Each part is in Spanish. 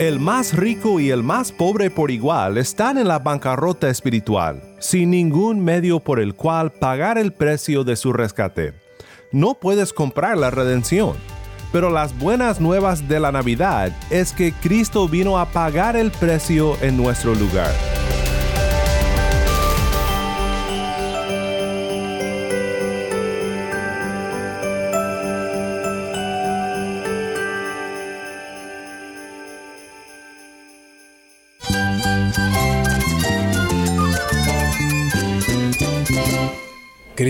El más rico y el más pobre por igual están en la bancarrota espiritual, sin ningún medio por el cual pagar el precio de su rescate. No puedes comprar la redención. Pero las buenas nuevas de la Navidad es que Cristo vino a pagar el precio en nuestro lugar.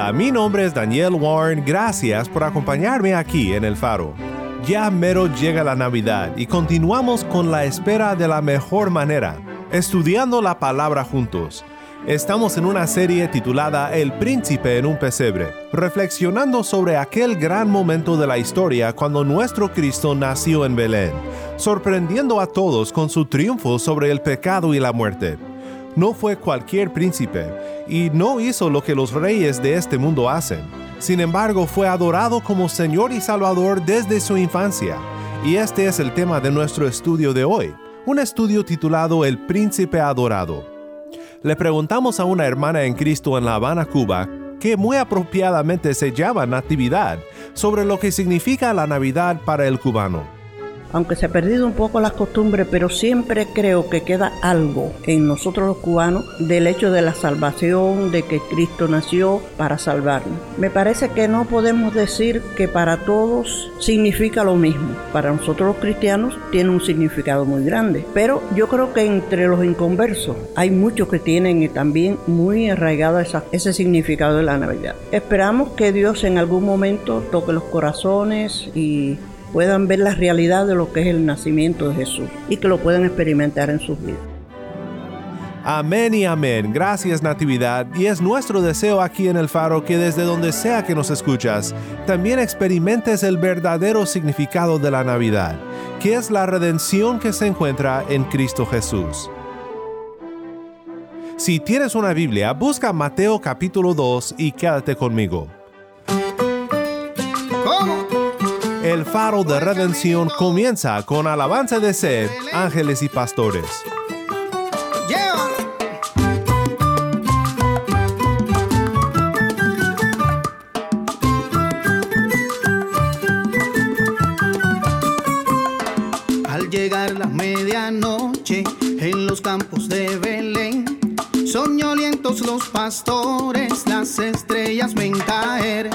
Hola, mi nombre es Daniel Warren, gracias por acompañarme aquí en El Faro. Ya mero llega la Navidad y continuamos con la espera de la mejor manera, estudiando la palabra juntos. Estamos en una serie titulada El príncipe en un pesebre, reflexionando sobre aquel gran momento de la historia cuando nuestro Cristo nació en Belén, sorprendiendo a todos con su triunfo sobre el pecado y la muerte no fue cualquier príncipe y no hizo lo que los reyes de este mundo hacen. Sin embargo, fue adorado como Señor y Salvador desde su infancia. Y este es el tema de nuestro estudio de hoy, un estudio titulado El Príncipe Adorado. Le preguntamos a una hermana en Cristo en La Habana, Cuba, que muy apropiadamente se llama Natividad, sobre lo que significa la Navidad para el cubano aunque se ha perdido un poco las costumbres, pero siempre creo que queda algo en nosotros los cubanos del hecho de la salvación, de que Cristo nació para salvarnos. Me parece que no podemos decir que para todos significa lo mismo. Para nosotros los cristianos tiene un significado muy grande, pero yo creo que entre los inconversos hay muchos que tienen también muy arraigado ese significado de la Navidad. Esperamos que Dios en algún momento toque los corazones y puedan ver la realidad de lo que es el nacimiento de Jesús y que lo puedan experimentar en sus vidas. Amén y amén. Gracias Natividad. Y es nuestro deseo aquí en el faro que desde donde sea que nos escuchas, también experimentes el verdadero significado de la Navidad, que es la redención que se encuentra en Cristo Jesús. Si tienes una Biblia, busca Mateo capítulo 2 y quédate conmigo. El faro de redención comienza con alabanza de sed, ángeles y pastores. Al llegar la medianoche en los campos de Belén, soñolientos los pastores, las estrellas ven caer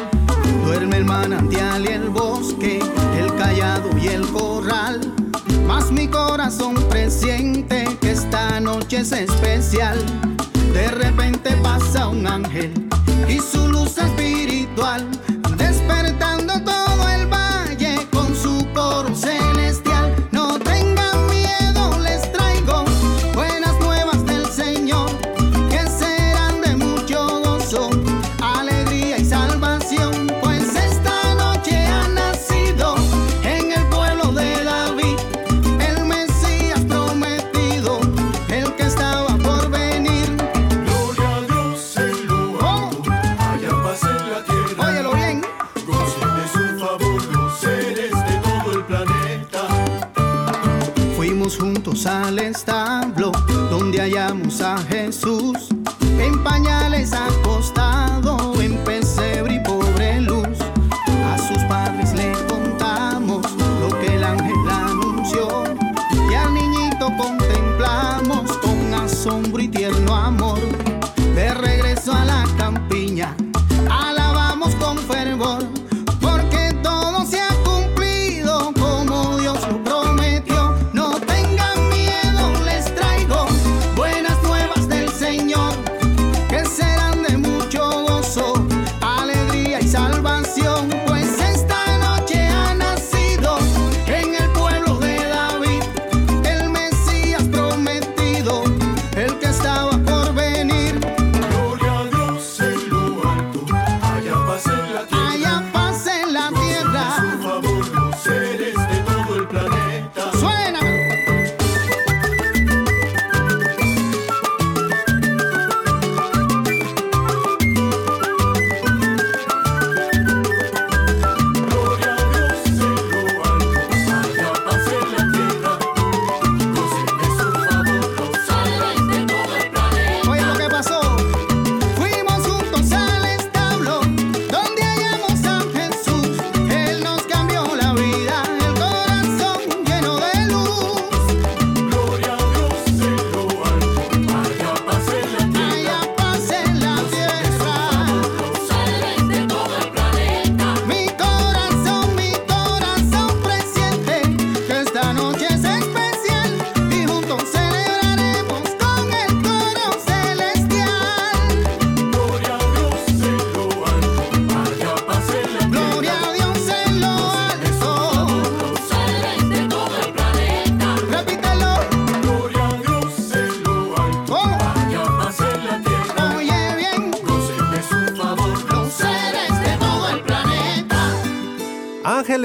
Duerme el manantial y el bosque, el callado y el corral. Más mi corazón presiente que esta noche es especial. De repente pasa un ángel y su luz espiritual al establo donde hallamos a Jesús en pañales acostado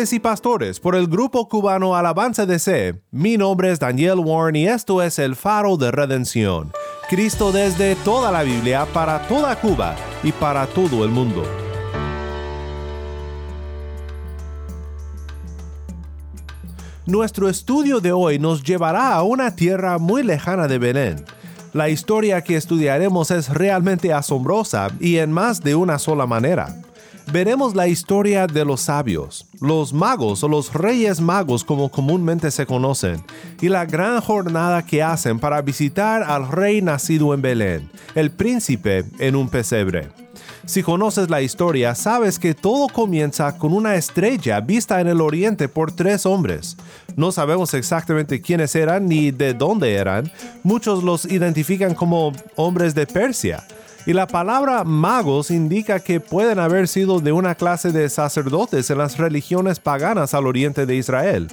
Y Pastores por el grupo cubano Alabanza de C. Mi nombre es Daniel Warren y esto es el faro de redención. Cristo desde toda la Biblia para toda Cuba y para todo el mundo. Nuestro estudio de hoy nos llevará a una tierra muy lejana de Belén. La historia que estudiaremos es realmente asombrosa y en más de una sola manera veremos la historia de los sabios, los magos o los reyes magos como comúnmente se conocen, y la gran jornada que hacen para visitar al rey nacido en Belén, el príncipe en un pesebre. Si conoces la historia, sabes que todo comienza con una estrella vista en el oriente por tres hombres. No sabemos exactamente quiénes eran ni de dónde eran. Muchos los identifican como hombres de Persia y la palabra magos indica que pueden haber sido de una clase de sacerdotes en las religiones paganas al oriente de Israel,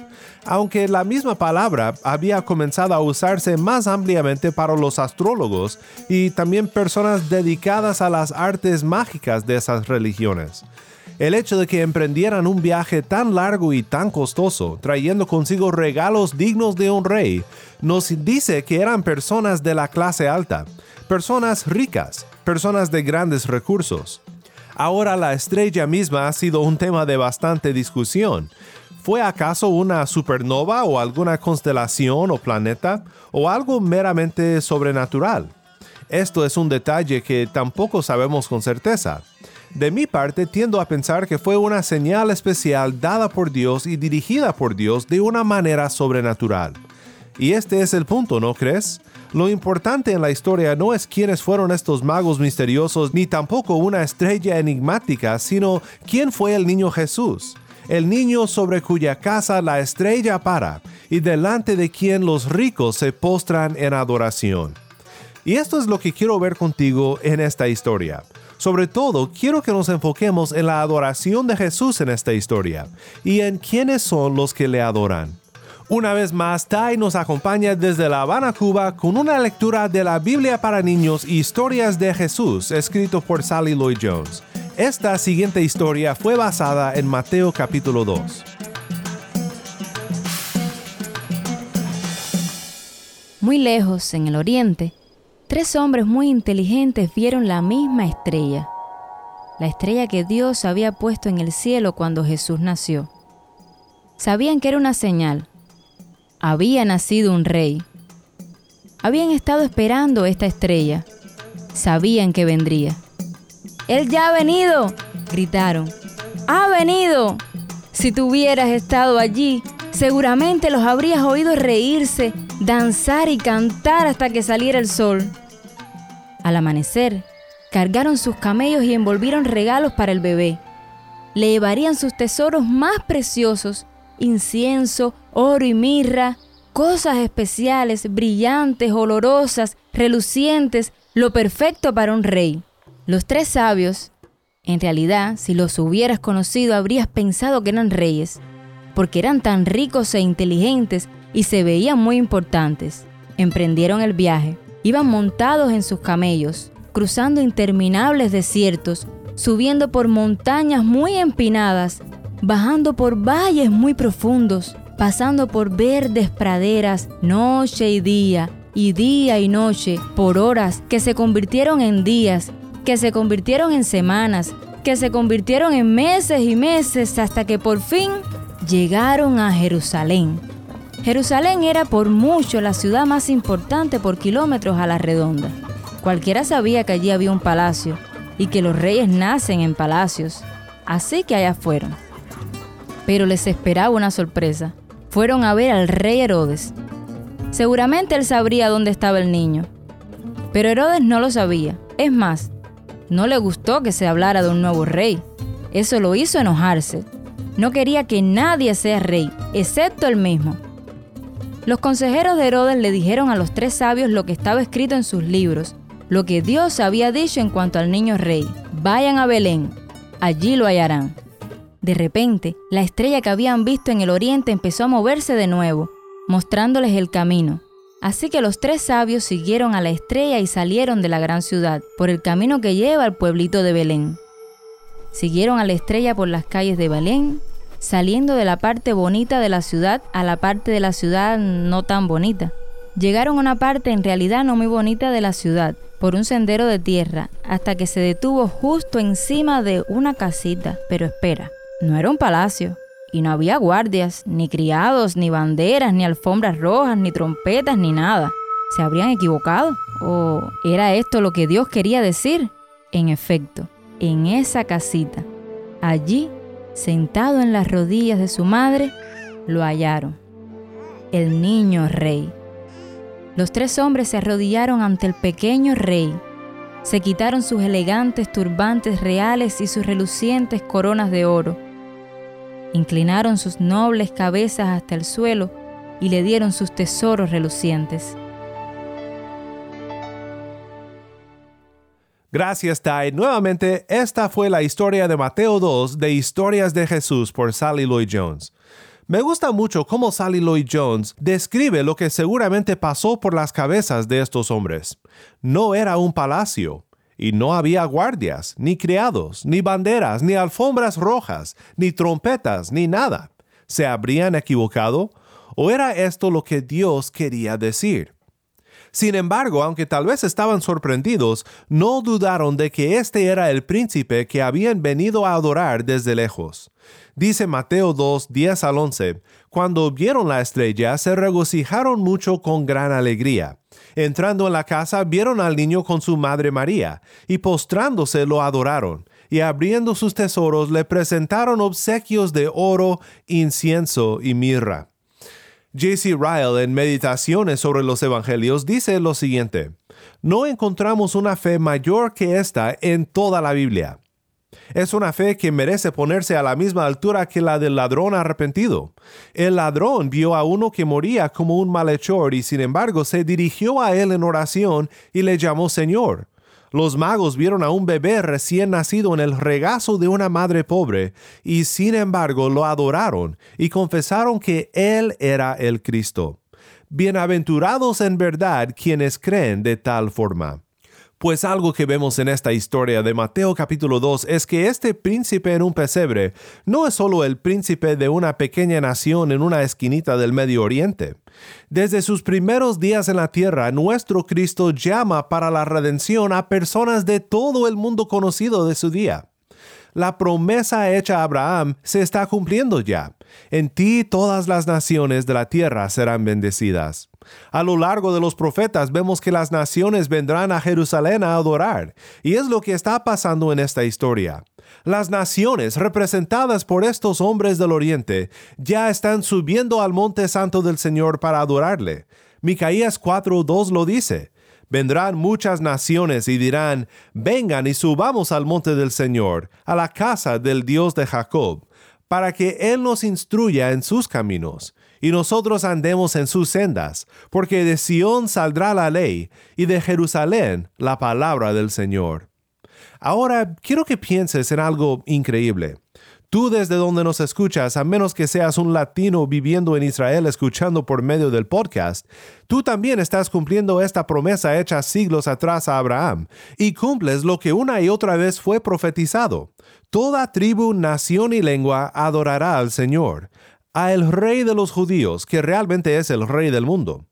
aunque la misma palabra había comenzado a usarse más ampliamente para los astrólogos y también personas dedicadas a las artes mágicas de esas religiones. El hecho de que emprendieran un viaje tan largo y tan costoso, trayendo consigo regalos dignos de un rey, nos dice que eran personas de la clase alta, personas ricas, personas de grandes recursos. Ahora la estrella misma ha sido un tema de bastante discusión. ¿Fue acaso una supernova o alguna constelación o planeta o algo meramente sobrenatural? Esto es un detalle que tampoco sabemos con certeza. De mi parte tiendo a pensar que fue una señal especial dada por Dios y dirigida por Dios de una manera sobrenatural. Y este es el punto, ¿no crees? Lo importante en la historia no es quiénes fueron estos magos misteriosos, ni tampoco una estrella enigmática, sino quién fue el niño Jesús, el niño sobre cuya casa la estrella para, y delante de quien los ricos se postran en adoración. Y esto es lo que quiero ver contigo en esta historia. Sobre todo, quiero que nos enfoquemos en la adoración de Jesús en esta historia y en quiénes son los que le adoran. Una vez más, Tai nos acompaña desde La Habana, Cuba, con una lectura de la Biblia para niños Historias de Jesús, escrito por Sally Lloyd Jones. Esta siguiente historia fue basada en Mateo capítulo 2. Muy lejos, en el oriente, tres hombres muy inteligentes vieron la misma estrella, la estrella que Dios había puesto en el cielo cuando Jesús nació. Sabían que era una señal, había nacido un rey. Habían estado esperando esta estrella. Sabían que vendría. Él ya ha venido, gritaron. Ha venido. Si tú hubieras estado allí, seguramente los habrías oído reírse, danzar y cantar hasta que saliera el sol. Al amanecer, cargaron sus camellos y envolvieron regalos para el bebé. Le llevarían sus tesoros más preciosos incienso, oro y mirra, cosas especiales, brillantes, olorosas, relucientes, lo perfecto para un rey. Los tres sabios, en realidad, si los hubieras conocido, habrías pensado que eran reyes, porque eran tan ricos e inteligentes y se veían muy importantes. Emprendieron el viaje, iban montados en sus camellos, cruzando interminables desiertos, subiendo por montañas muy empinadas bajando por valles muy profundos, pasando por verdes praderas, noche y día, y día y noche, por horas que se convirtieron en días, que se convirtieron en semanas, que se convirtieron en meses y meses hasta que por fin llegaron a Jerusalén. Jerusalén era por mucho la ciudad más importante por kilómetros a la redonda. Cualquiera sabía que allí había un palacio y que los reyes nacen en palacios. Así que allá fueron pero les esperaba una sorpresa. Fueron a ver al rey Herodes. Seguramente él sabría dónde estaba el niño. Pero Herodes no lo sabía. Es más, no le gustó que se hablara de un nuevo rey. Eso lo hizo enojarse. No quería que nadie sea rey, excepto él mismo. Los consejeros de Herodes le dijeron a los tres sabios lo que estaba escrito en sus libros, lo que Dios había dicho en cuanto al niño rey. Vayan a Belén, allí lo hallarán. De repente, la estrella que habían visto en el oriente empezó a moverse de nuevo, mostrándoles el camino. Así que los tres sabios siguieron a la estrella y salieron de la gran ciudad, por el camino que lleva al pueblito de Belén. Siguieron a la estrella por las calles de Belén saliendo de la parte bonita de la ciudad a la parte de la ciudad no tan bonita. Llegaron a una parte en realidad no muy bonita de la ciudad, por un sendero de tierra, hasta que se detuvo justo encima de una casita. Pero espera, no era un palacio, y no había guardias, ni criados, ni banderas, ni alfombras rojas, ni trompetas, ni nada. ¿Se habrían equivocado? ¿O era esto lo que Dios quería decir? En efecto, en esa casita, allí, sentado en las rodillas de su madre, lo hallaron. El niño rey. Los tres hombres se arrodillaron ante el pequeño rey. Se quitaron sus elegantes turbantes reales y sus relucientes coronas de oro. Inclinaron sus nobles cabezas hasta el suelo y le dieron sus tesoros relucientes. Gracias, Tai. Nuevamente, esta fue la historia de Mateo 2 de Historias de Jesús por Sally Lloyd Jones. Me gusta mucho cómo Sally Lloyd Jones describe lo que seguramente pasó por las cabezas de estos hombres. No era un palacio, y no había guardias, ni criados, ni banderas, ni alfombras rojas, ni trompetas, ni nada. ¿Se habrían equivocado? ¿O era esto lo que Dios quería decir? Sin embargo, aunque tal vez estaban sorprendidos, no dudaron de que este era el príncipe que habían venido a adorar desde lejos. Dice Mateo 2, 10 al 11, cuando vieron la estrella se regocijaron mucho con gran alegría. Entrando en la casa vieron al niño con su madre María, y postrándose lo adoraron, y abriendo sus tesoros le presentaron obsequios de oro, incienso y mirra. J.C. Ryle en Meditaciones sobre los Evangelios dice lo siguiente, no encontramos una fe mayor que esta en toda la Biblia. Es una fe que merece ponerse a la misma altura que la del ladrón arrepentido. El ladrón vio a uno que moría como un malhechor y sin embargo se dirigió a él en oración y le llamó Señor. Los magos vieron a un bebé recién nacido en el regazo de una madre pobre y sin embargo lo adoraron y confesaron que Él era el Cristo. Bienaventurados en verdad quienes creen de tal forma. Pues algo que vemos en esta historia de Mateo capítulo 2 es que este príncipe en un pesebre no es solo el príncipe de una pequeña nación en una esquinita del Medio Oriente. Desde sus primeros días en la tierra, nuestro Cristo llama para la redención a personas de todo el mundo conocido de su día la promesa hecha a Abraham se está cumpliendo ya. En ti todas las naciones de la tierra serán bendecidas. A lo largo de los profetas vemos que las naciones vendrán a Jerusalén a adorar, y es lo que está pasando en esta historia. Las naciones representadas por estos hombres del oriente ya están subiendo al monte santo del Señor para adorarle. Micaías 4:2 lo dice. Vendrán muchas naciones y dirán, vengan y subamos al monte del Señor, a la casa del Dios de Jacob, para que Él nos instruya en sus caminos, y nosotros andemos en sus sendas, porque de Sión saldrá la ley, y de Jerusalén la palabra del Señor. Ahora quiero que pienses en algo increíble. Tú desde donde nos escuchas, a menos que seas un latino viviendo en Israel escuchando por medio del podcast, tú también estás cumpliendo esta promesa hecha siglos atrás a Abraham y cumples lo que una y otra vez fue profetizado. Toda tribu, nación y lengua adorará al Señor, a el Rey de los judíos, que realmente es el Rey del mundo.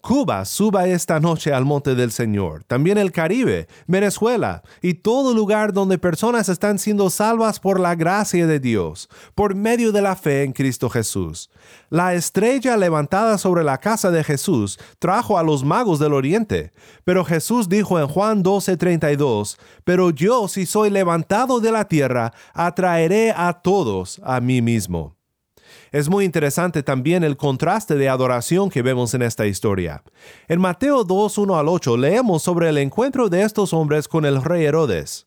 Cuba suba esta noche al monte del Señor, también el Caribe, Venezuela y todo lugar donde personas están siendo salvas por la gracia de Dios, por medio de la fe en Cristo Jesús. La estrella levantada sobre la casa de Jesús trajo a los magos del oriente, pero Jesús dijo en Juan 12:32, pero yo si soy levantado de la tierra, atraeré a todos a mí mismo. Es muy interesante también el contraste de adoración que vemos en esta historia. En Mateo 2, 1 al 8 leemos sobre el encuentro de estos hombres con el rey Herodes.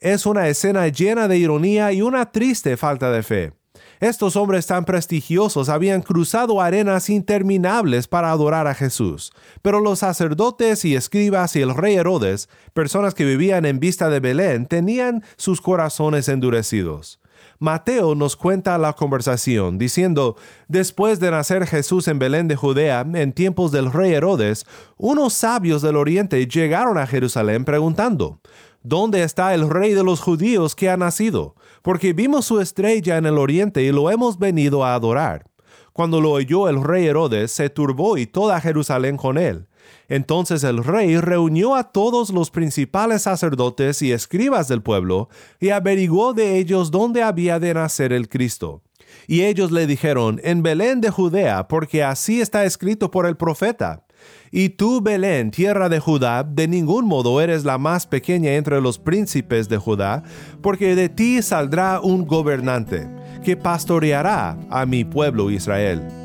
Es una escena llena de ironía y una triste falta de fe. Estos hombres tan prestigiosos habían cruzado arenas interminables para adorar a Jesús, pero los sacerdotes y escribas y el rey Herodes, personas que vivían en vista de Belén, tenían sus corazones endurecidos. Mateo nos cuenta la conversación diciendo, después de nacer Jesús en Belén de Judea, en tiempos del rey Herodes, unos sabios del oriente llegaron a Jerusalén preguntando, ¿Dónde está el rey de los judíos que ha nacido? Porque vimos su estrella en el oriente y lo hemos venido a adorar. Cuando lo oyó el rey Herodes, se turbó y toda Jerusalén con él. Entonces el rey reunió a todos los principales sacerdotes y escribas del pueblo y averiguó de ellos dónde había de nacer el Cristo. Y ellos le dijeron, en Belén de Judea, porque así está escrito por el profeta. Y tú, Belén, tierra de Judá, de ningún modo eres la más pequeña entre los príncipes de Judá, porque de ti saldrá un gobernante, que pastoreará a mi pueblo Israel.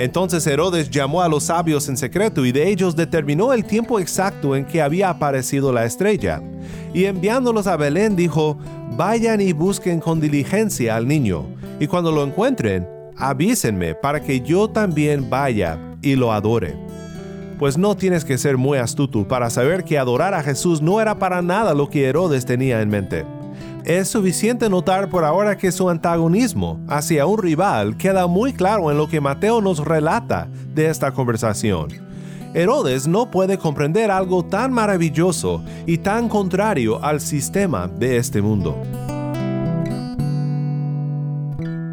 Entonces Herodes llamó a los sabios en secreto y de ellos determinó el tiempo exacto en que había aparecido la estrella. Y enviándolos a Belén dijo, vayan y busquen con diligencia al niño, y cuando lo encuentren, avísenme para que yo también vaya y lo adore. Pues no tienes que ser muy astuto para saber que adorar a Jesús no era para nada lo que Herodes tenía en mente. Es suficiente notar por ahora que su antagonismo hacia un rival queda muy claro en lo que Mateo nos relata de esta conversación. Herodes no puede comprender algo tan maravilloso y tan contrario al sistema de este mundo.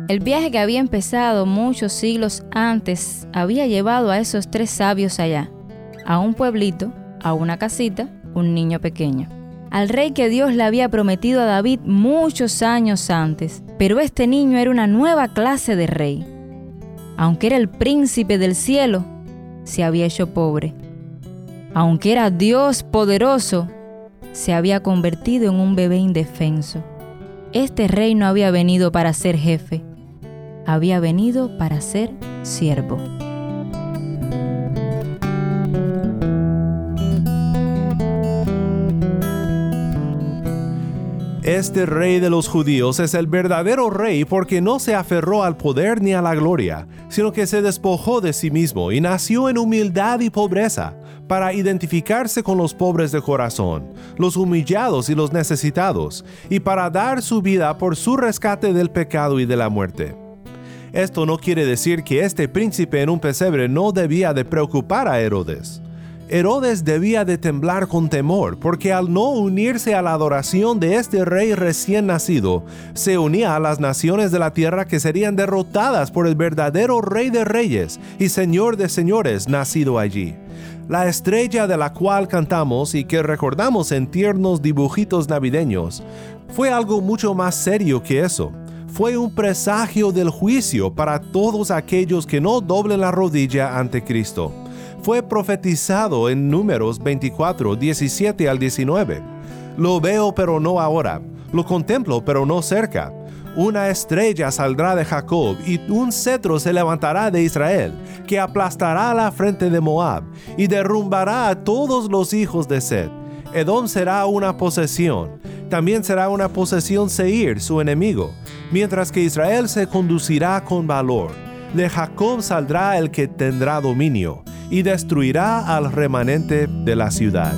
El viaje que había empezado muchos siglos antes había llevado a esos tres sabios allá, a un pueblito, a una casita, un niño pequeño al rey que Dios le había prometido a David muchos años antes. Pero este niño era una nueva clase de rey. Aunque era el príncipe del cielo, se había hecho pobre. Aunque era Dios poderoso, se había convertido en un bebé indefenso. Este rey no había venido para ser jefe, había venido para ser siervo. Este rey de los judíos es el verdadero rey porque no se aferró al poder ni a la gloria, sino que se despojó de sí mismo y nació en humildad y pobreza, para identificarse con los pobres de corazón, los humillados y los necesitados, y para dar su vida por su rescate del pecado y de la muerte. Esto no quiere decir que este príncipe en un pesebre no debía de preocupar a Herodes. Herodes debía de temblar con temor, porque al no unirse a la adoración de este rey recién nacido, se unía a las naciones de la tierra que serían derrotadas por el verdadero rey de reyes y señor de señores nacido allí. La estrella de la cual cantamos y que recordamos en tiernos dibujitos navideños, fue algo mucho más serio que eso. Fue un presagio del juicio para todos aquellos que no doblen la rodilla ante Cristo fue profetizado en números 24, 17 al 19. Lo veo pero no ahora, lo contemplo pero no cerca. Una estrella saldrá de Jacob y un cetro se levantará de Israel, que aplastará la frente de Moab y derrumbará a todos los hijos de Sed. Edom será una posesión, también será una posesión Seir, su enemigo, mientras que Israel se conducirá con valor. De Jacob saldrá el que tendrá dominio, y destruirá al remanente de la ciudad.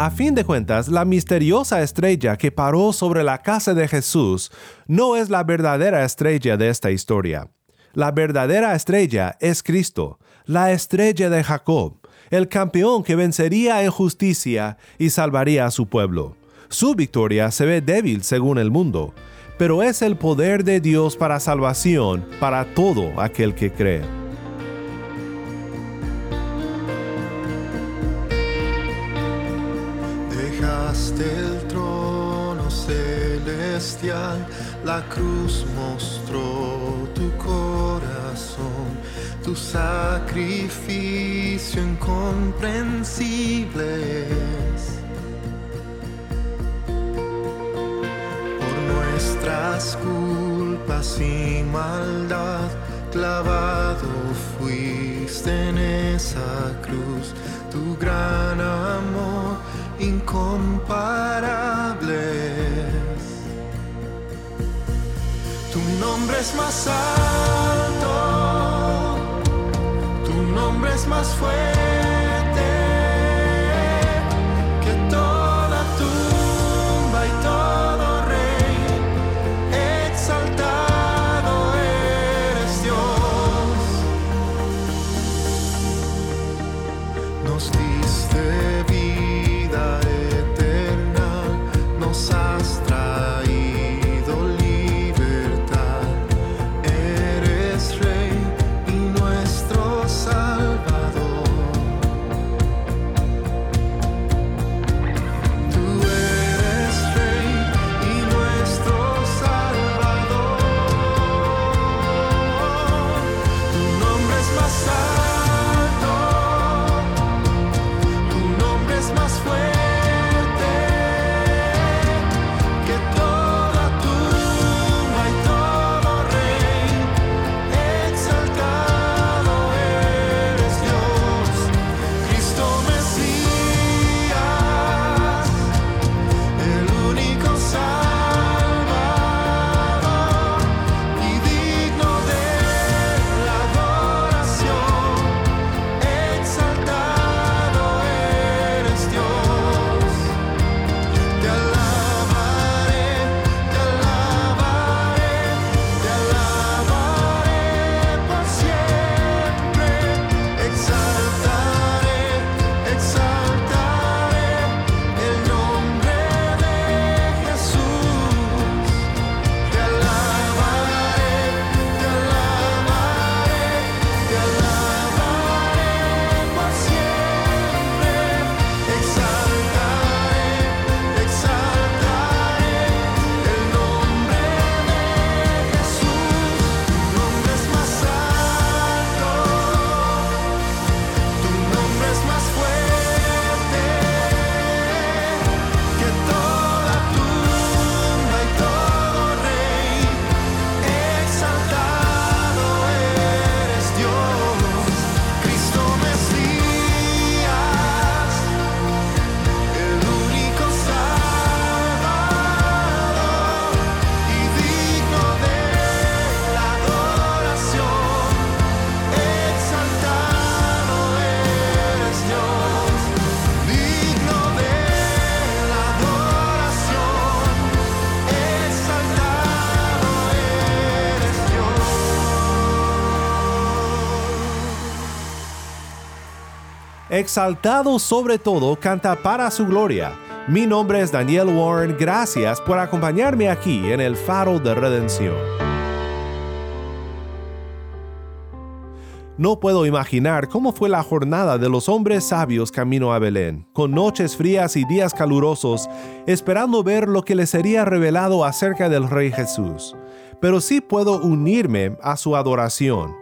A fin de cuentas, la misteriosa estrella que paró sobre la casa de Jesús no es la verdadera estrella de esta historia. La verdadera estrella es Cristo, la estrella de Jacob, el campeón que vencería en justicia y salvaría a su pueblo. Su victoria se ve débil según el mundo, pero es el poder de Dios para salvación para todo aquel que cree. Dejaste el trono celestial, la cruz mostró tu corazón, tu sacrificio incomprensible culpas y maldad, clavado fuiste en esa cruz, tu gran amor incomparable. Tu nombre es más alto, tu nombre es más fuerte. say Exaltado sobre todo, canta para su gloria. Mi nombre es Daniel Warren, gracias por acompañarme aquí en el faro de redención. No puedo imaginar cómo fue la jornada de los hombres sabios camino a Belén, con noches frías y días calurosos, esperando ver lo que les sería revelado acerca del Rey Jesús. Pero sí puedo unirme a su adoración,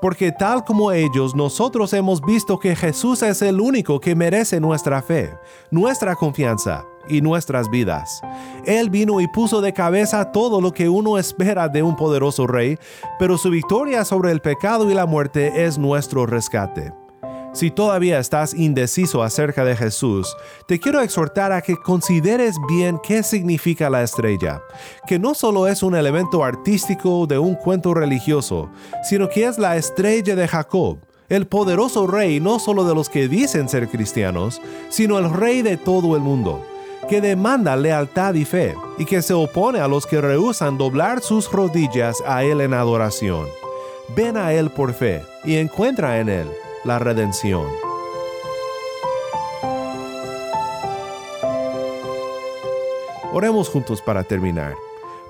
porque tal como ellos, nosotros hemos visto que Jesús es el único que merece nuestra fe, nuestra confianza y nuestras vidas. Él vino y puso de cabeza todo lo que uno espera de un poderoso rey, pero su victoria sobre el pecado y la muerte es nuestro rescate. Si todavía estás indeciso acerca de Jesús, te quiero exhortar a que consideres bien qué significa la estrella, que no solo es un elemento artístico de un cuento religioso, sino que es la estrella de Jacob, el poderoso rey no solo de los que dicen ser cristianos, sino el rey de todo el mundo, que demanda lealtad y fe, y que se opone a los que rehusan doblar sus rodillas a Él en adoración. Ven a Él por fe y encuentra en Él la redención. Oremos juntos para terminar.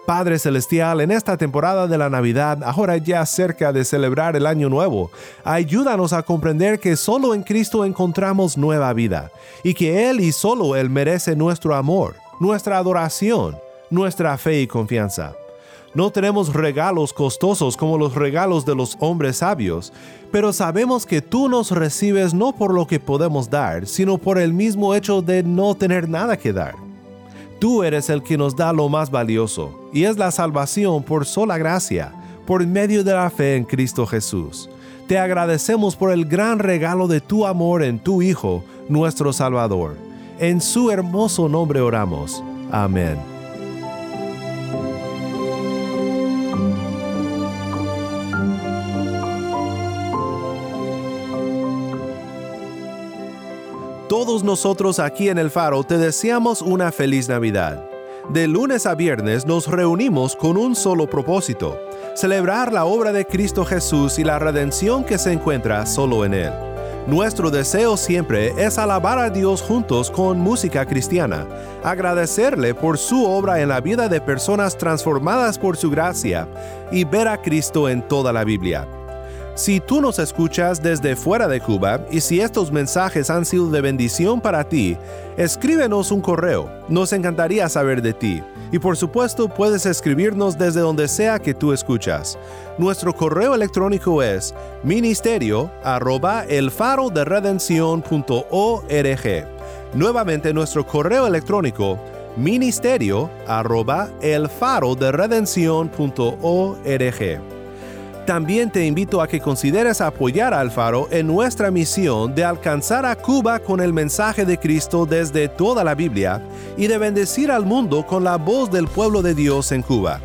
Padre Celestial, en esta temporada de la Navidad, ahora ya cerca de celebrar el Año Nuevo, ayúdanos a comprender que solo en Cristo encontramos nueva vida y que Él y solo Él merece nuestro amor, nuestra adoración, nuestra fe y confianza. No tenemos regalos costosos como los regalos de los hombres sabios, pero sabemos que tú nos recibes no por lo que podemos dar, sino por el mismo hecho de no tener nada que dar. Tú eres el que nos da lo más valioso, y es la salvación por sola gracia, por medio de la fe en Cristo Jesús. Te agradecemos por el gran regalo de tu amor en tu Hijo, nuestro Salvador. En su hermoso nombre oramos. Amén. Todos nosotros aquí en el Faro te deseamos una feliz Navidad. De lunes a viernes nos reunimos con un solo propósito, celebrar la obra de Cristo Jesús y la redención que se encuentra solo en Él. Nuestro deseo siempre es alabar a Dios juntos con música cristiana, agradecerle por su obra en la vida de personas transformadas por su gracia y ver a Cristo en toda la Biblia. Si tú nos escuchas desde fuera de Cuba y si estos mensajes han sido de bendición para ti, escríbenos un correo. Nos encantaría saber de ti. Y por supuesto puedes escribirnos desde donde sea que tú escuchas. Nuestro correo electrónico es ministerio arroba Nuevamente nuestro correo electrónico ministerio arroba también te invito a que consideres apoyar a Alfaro en nuestra misión de alcanzar a Cuba con el mensaje de Cristo desde toda la Biblia y de bendecir al mundo con la voz del pueblo de Dios en Cuba.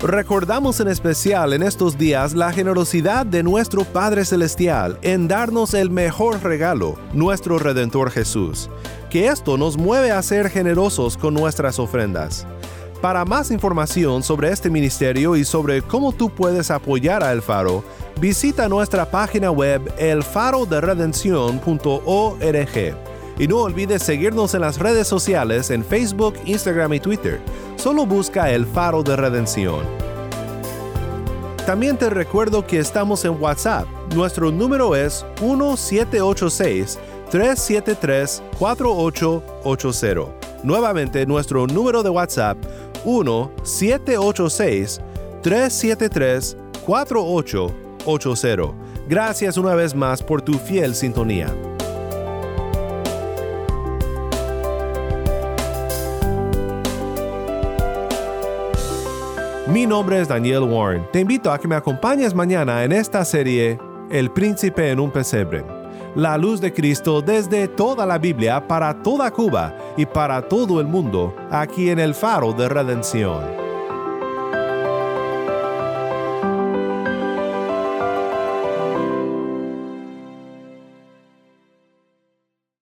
Recordamos en especial en estos días la generosidad de nuestro Padre Celestial en darnos el mejor regalo, nuestro Redentor Jesús, que esto nos mueve a ser generosos con nuestras ofrendas. Para más información sobre este ministerio y sobre cómo tú puedes apoyar a El Faro, visita nuestra página web elfaroderedención.org. Y no olvides seguirnos en las redes sociales en Facebook, Instagram y Twitter. Solo busca El Faro de Redención. También te recuerdo que estamos en WhatsApp. Nuestro número es 1786 373 4880. Nuevamente, nuestro número de WhatsApp 1-786-373-4880. Gracias una vez más por tu fiel sintonía. Mi nombre es Daniel Warren. Te invito a que me acompañes mañana en esta serie El príncipe en un pesebre. La luz de Cristo desde toda la Biblia para toda Cuba y para todo el mundo, aquí en el faro de redención.